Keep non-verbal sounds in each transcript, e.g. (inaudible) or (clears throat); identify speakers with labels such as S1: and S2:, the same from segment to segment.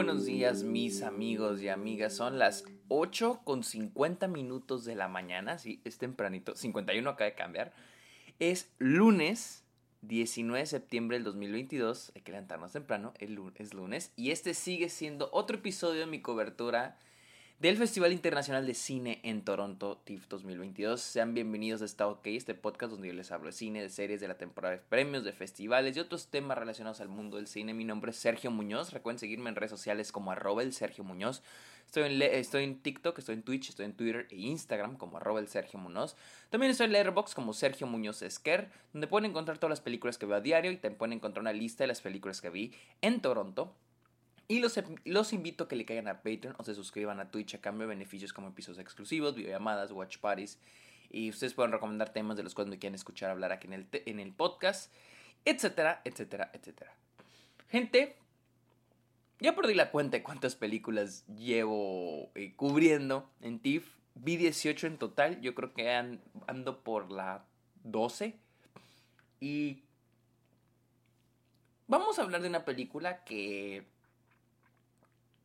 S1: buenos días mis amigos y amigas. Son las 8 con 50 minutos de la mañana. Sí, es tempranito. 51 acaba de cambiar. Es lunes 19 de septiembre del 2022. Hay que levantarnos temprano. Es lunes. Y este sigue siendo otro episodio de mi cobertura del Festival Internacional de Cine en Toronto, TIFF 2022. Sean bienvenidos a Está OK, este podcast donde yo les hablo de cine, de series, de la temporada de premios, de festivales y otros temas relacionados al mundo del cine. Mi nombre es Sergio Muñoz. Recuerden seguirme en redes sociales como arroba el Sergio Muñoz. Estoy en, estoy en TikTok, estoy en Twitch, estoy en Twitter e Instagram como arroba el Sergio Muñoz. También estoy en Letterboxd como Sergio Muñoz Esquer, donde pueden encontrar todas las películas que veo a diario y también pueden encontrar una lista de las películas que vi en Toronto y los, los, invito a que le caigan a Patreon o se suscriban a Twitch a cambio de beneficios como episodios exclusivos, videollamadas, watch parties. Y ustedes pueden recomendar temas de los cuales me quieren escuchar hablar aquí en el, en el podcast, etcétera, etcétera, etcétera. Gente, ya perdí la cuenta de cuántas películas llevo eh, cubriendo en TIFF. Vi 18 en total, yo creo que ando por la 12. Y vamos a hablar de una película que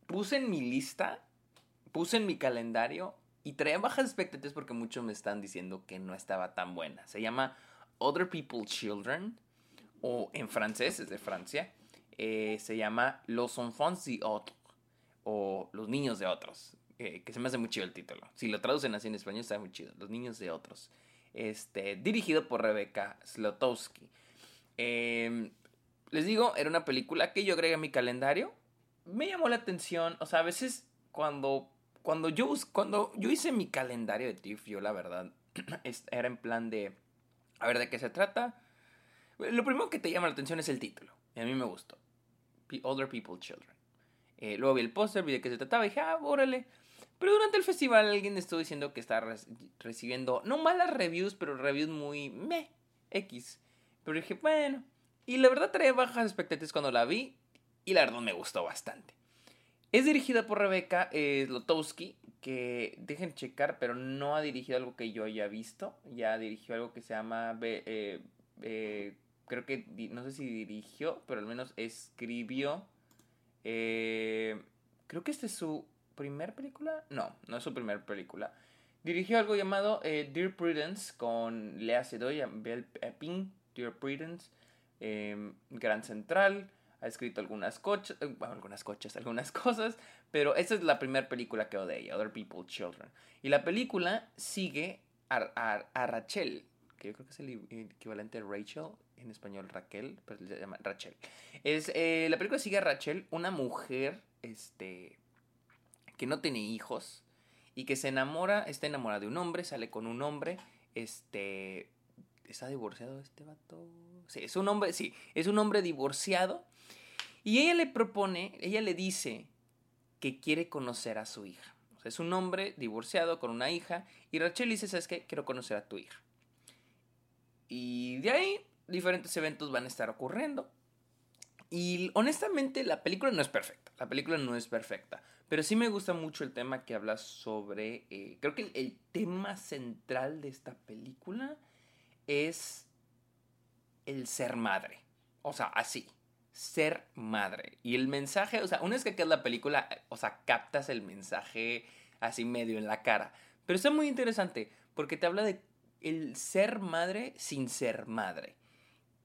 S1: puse en mi lista, puse en mi calendario y traía bajas expectativas porque muchos me están diciendo que no estaba tan buena. Se llama Other People's Children, o en francés, es de Francia. Eh, se llama Los enfants d'Autres, o Los niños de otros. Eh, que se me hace muy chido el título. Si lo traducen así en español, está muy chido. Los niños de otros. Este, dirigido por Rebecca Slotowski. Em, les digo, era una película que yo agregué a mi calendario me llamó la atención, o sea, a veces cuando, cuando, yo, cuando yo hice mi calendario de TIFF, yo la verdad, (clears throat) era en plan de, a ver, ¿de qué se trata? Lo primero que te llama la atención es el título, y a mí me gustó, Older People Children. Eh, luego vi el póster, vi de qué se trataba y dije, ah, órale. Pero durante el festival alguien estuvo diciendo que está recibiendo, no malas reviews, pero reviews muy meh, X. Pero dije, bueno. Y la verdad traía bajas expectativas cuando la vi y la verdad me gustó bastante. Es dirigida por Rebeca eh, que dejen checar, pero no ha dirigido algo que yo haya visto. Ya dirigió algo que se llama. Eh, eh, creo que. No sé si dirigió, pero al menos escribió. creo que esta es su primer película. No, no es su primer película. Dirigió algo llamado Dear Prudence con Lea Seydoux y Belle Ping. Dear Prudence. Gran Central ha escrito algunas cochas, eh, algunas cochas, (laughs) algunas cosas, pero esta es la primera película que de ella, Other People's Children. Y la película sigue a, Rachel, que yo creo que es el equivalente a Rachel, en español Raquel, pero se llama Rachel. Es, eh, la película sigue a Rachel, una mujer este, que no tiene hijos y que se enamora, está enamorada de un hombre, sale con un hombre, este, ¿está divorciado este vato? Sí, es un hombre, sí, es un hombre divorciado y ella le propone, ella le dice que quiere conocer a su hija. es un hombre divorciado con una hija y Rachel dice, ¿sabes qué? Quiero conocer a tu hija. Y de ahí diferentes eventos van a estar ocurriendo. Y honestamente la película no es perfecta, la película no es perfecta, pero sí me gusta mucho el tema que habla sobre, eh, creo que el tema central de esta película es el ser madre. O sea, así ser madre. Y el mensaje, o sea, una vez que queda la película, o sea, captas el mensaje así medio en la cara. Pero está muy interesante porque te habla de el ser madre sin ser madre.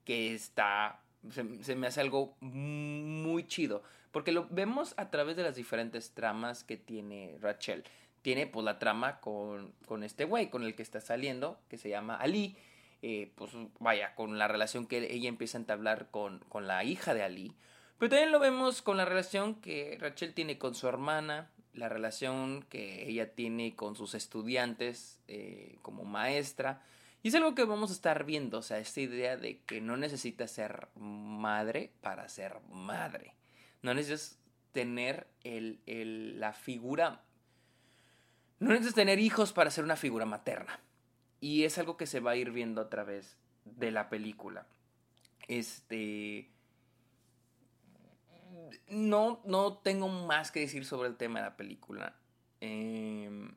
S1: Que está, se, me hace algo muy chido. Porque lo vemos a través de las diferentes tramas que tiene Rachel. Tiene pues la trama con, con este güey con el que está saliendo, que se llama Ali eh, pues vaya, con la relación que ella empieza a entablar con, con la hija de Ali. Pero también lo vemos con la relación que Rachel tiene con su hermana, la relación que ella tiene con sus estudiantes eh, como maestra. Y es algo que vamos a estar viendo, o sea, esta idea de que no necesitas ser madre para ser madre. No necesitas tener el, el, la figura... No necesitas tener hijos para ser una figura materna. Y es algo que se va a ir viendo a través de la película. Este. No, no tengo más que decir sobre el tema de la película. Em,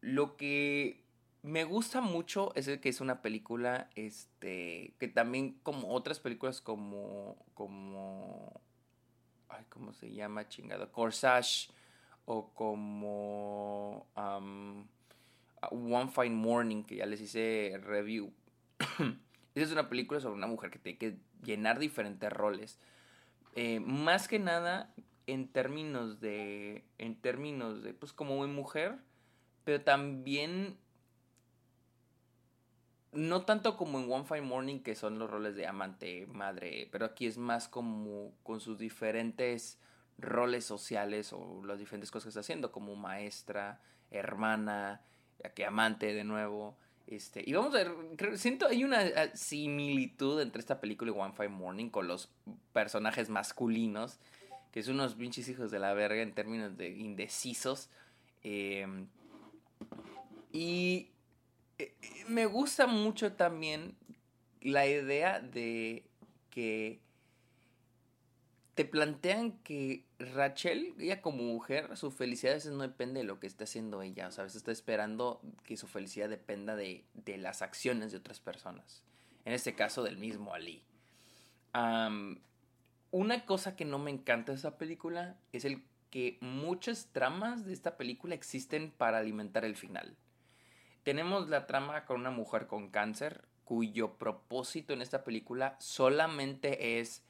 S1: lo que me gusta mucho es que es una película este que también como otras películas como como Ay, ¿cómo se llama, chingado? Corsage. O como. One Fine Morning, que ya les hice review. (clears throat) Esa es una película sobre una mujer que tiene que llenar diferentes roles. Eh, más que nada en términos de. En términos de. Pues como mujer. Pero también. No tanto como en One Fine Morning, que son los roles de amante, madre. Pero aquí es más como con sus diferentes roles sociales o las diferentes cosas que está haciendo, como maestra, hermana, que amante de nuevo. Este, y vamos a ver, siento hay una ah, similitud entre esta película y One Fine Morning con los personajes masculinos, que son unos pinches hijos de la verga en términos de indecisos. Em, y eh, me gusta mucho también la idea de que te plantean que Rachel, ella como mujer, su felicidad a veces no depende de lo que esté haciendo ella. O sea, a veces está esperando que su felicidad dependa de, las acciones de otras personas. En este caso, del mismo Ali. una cosa que no me encanta de esta película es el que muchas tramas de esta película existen para alimentar el final. Tenemos la trama con una mujer con cáncer, cuyo propósito en esta película solamente es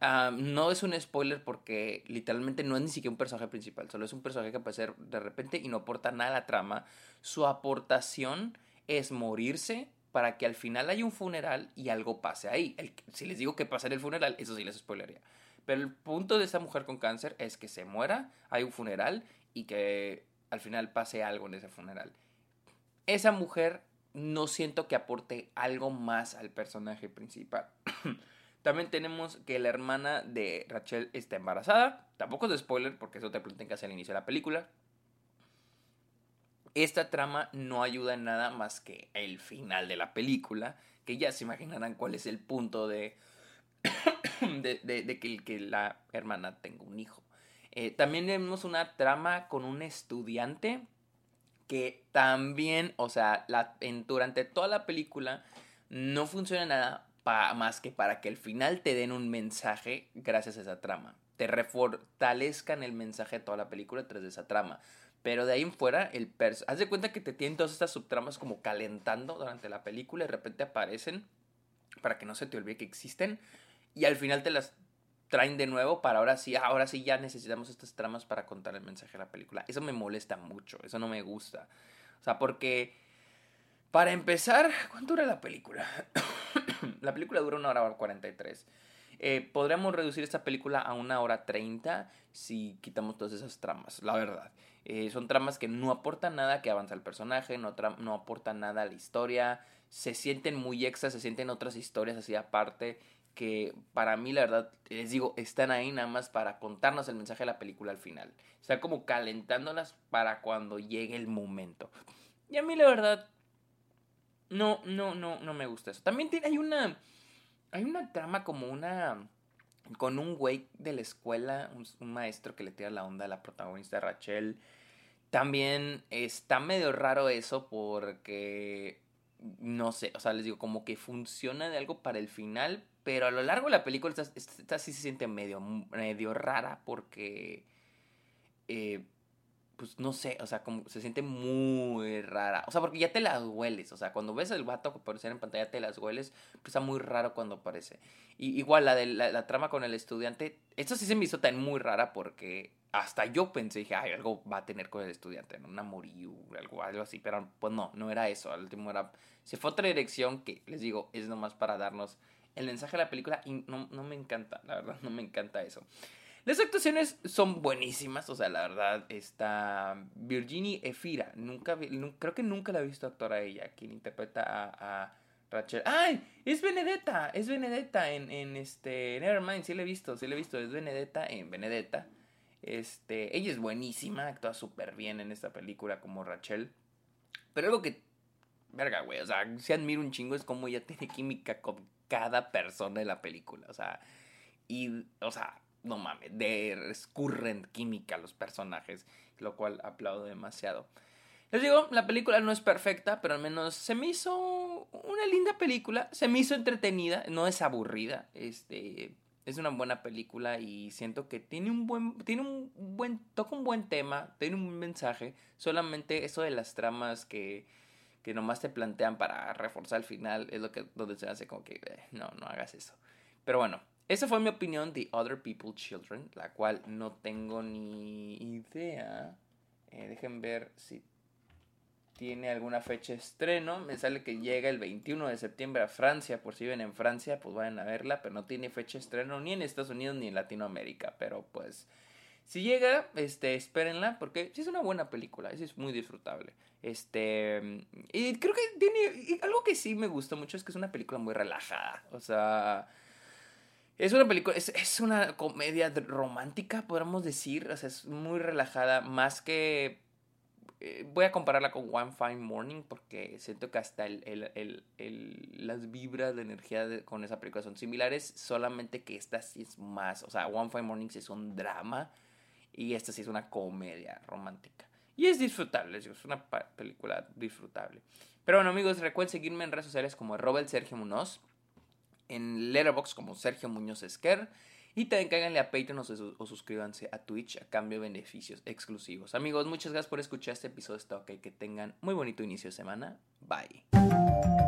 S1: no es un spoiler porque literalmente no es ni siquiera un personaje principal, solo es un personaje que aparece de repente y no aporta nada a la trama. Su aportación es morirse para que al final haya un funeral y algo pase ahí. si les digo que pasa en el funeral, eso sí les spoilería. Pero el punto de esa mujer con cáncer es que se muera, hay un funeral y que al final pase algo en ese funeral. Esa mujer no siento que aporte algo más al personaje principal. (clears throat) También tenemos que la hermana de Rachel está embarazada. Tampoco es de spoiler porque eso te plantean casi al inicio de la película. Esta trama no ayuda en nada más que el final de la película, que ya se imaginarán cuál es el punto de, (coughs) de, que, la hermana tenga un hijo. Eh, también tenemos una trama con un estudiante que también, o sea, la, durante toda la película no funciona nada más que para que al final te den un mensaje gracias a esa trama. Te refortalezcan el mensaje de toda la película tras de esa trama. Pero de ahí en fuera, el haz de cuenta que te tienen todas estas subtramas como calentando durante la película y de repente aparecen para que no se te olvide que existen. Y al final te las traen de nuevo para ahora sí, ahora sí ya necesitamos estas tramas para contar el mensaje de la película. Eso me molesta mucho, eso no me gusta. O sea, porque para empezar, ¿cuánto dura la película? (coughs) (clears throat) la película dura una hora 43. Eh, podríamos reducir esta película a una hora 30 si quitamos todas esas tramas, la verdad. Eh, son tramas que no aportan nada que avanza el personaje, no, no aportan nada a la historia, se sienten muy extras, se sienten otras historias así aparte que para mí la verdad, les digo, están ahí nada más para contarnos el mensaje de la película al final. Sea, como calentándolas para cuando llegue el momento. Y a mí la verdad, no, no, no, no me gusta eso. También tiene, hay una. Hay una trama como una. Con un güey de la escuela, un, maestro que le tira la onda a la protagonista Rachel. También está medio raro eso porque. No sé, o sea, les digo, como que funciona de algo para el final, pero a lo largo de la película esta, esta sí se siente medio, medio rara porque. Eh, pues no sé, o sea, como se siente muy rara. O sea, porque ya te las hueles. O sea, cuando ves el vato aparecer en pantalla te las hueles, pues está muy raro cuando aparece. Y igual la de la, trama con el estudiante, esto sí se me hizo tan muy rara porque hasta yo pensé, dije, ay, algo va a tener con el estudiante, ¿no? un amorío, algo, algo así, pero pues no, no era eso. Al último era, se fue otra dirección que, les digo, es nomás para darnos el mensaje de la película y no, no me encanta, la verdad, no me encanta eso. Las actuaciones son buenísimas, o sea, la verdad, está Virginie Efira, nunca, creo que nunca la he visto actuar a ella, quien interpreta a, Rachel. ¡Ay! Es Benedetta, es Benedetta en, en este, Nevermind, sí la he visto, sí la he visto, es Benedetta en Benedetta. Este, ella es buenísima, actúa súper bien en esta película como Rachel. Pero algo que, verga, güey, o sea, si admiro un chingo es como ella tiene química con cada persona de la película, o sea, y, o sea, no mames, de escurren química los personajes, lo cual aplaudo demasiado. Les digo, la película no es perfecta, pero al menos se me hizo una linda película, se me hizo entretenida, no es aburrida, este, es una buena película y siento que tiene un buen, tiene un buen, toca un buen tema, tiene un buen mensaje. Solamente eso de las tramas que, que nomás te plantean para reforzar el final es lo que donde se hace como que eh, no, no hagas eso. Pero bueno, esa fue mi opinión de Other People's Children, la cual no tengo ni idea. Eh, dejen ver si tiene alguna fecha de estreno. Me sale que llega el 21 de septiembre a Francia. Por si viven en Francia, pues vayan a verla. Pero no tiene fecha de estreno ni en Estados Unidos ni en Latinoamérica. Pero pues, si llega, este, espérenla. Porque sí es una buena película. Es muy disfrutable. Este. Y creo que tiene. algo que sí me gustó mucho es que es una película muy relajada. O sea. Es una película, es, es una comedia romántica, podríamos decir. O sea, es muy relajada. Más que eh, voy a compararla con One Fine Morning porque siento que hasta el, el, el, las vibras de energía con esa película son similares, solamente que esta sí es más, o sea, One Fine Morning sí es un drama y esta sí es una comedia romántica. Y es disfrutable, es una película disfrutable. Pero bueno amigos, recuerden seguirme en redes sociales como Robert Sergio Munoz, en Letterboxd como Sergio Muñoz Esquer y también cáiganle a Patreon o, suscríbanse a Twitch a cambio de beneficios exclusivos. Amigos, muchas gracias por escuchar este episodio de Stock y que tengan muy bonito inicio de semana. Bye.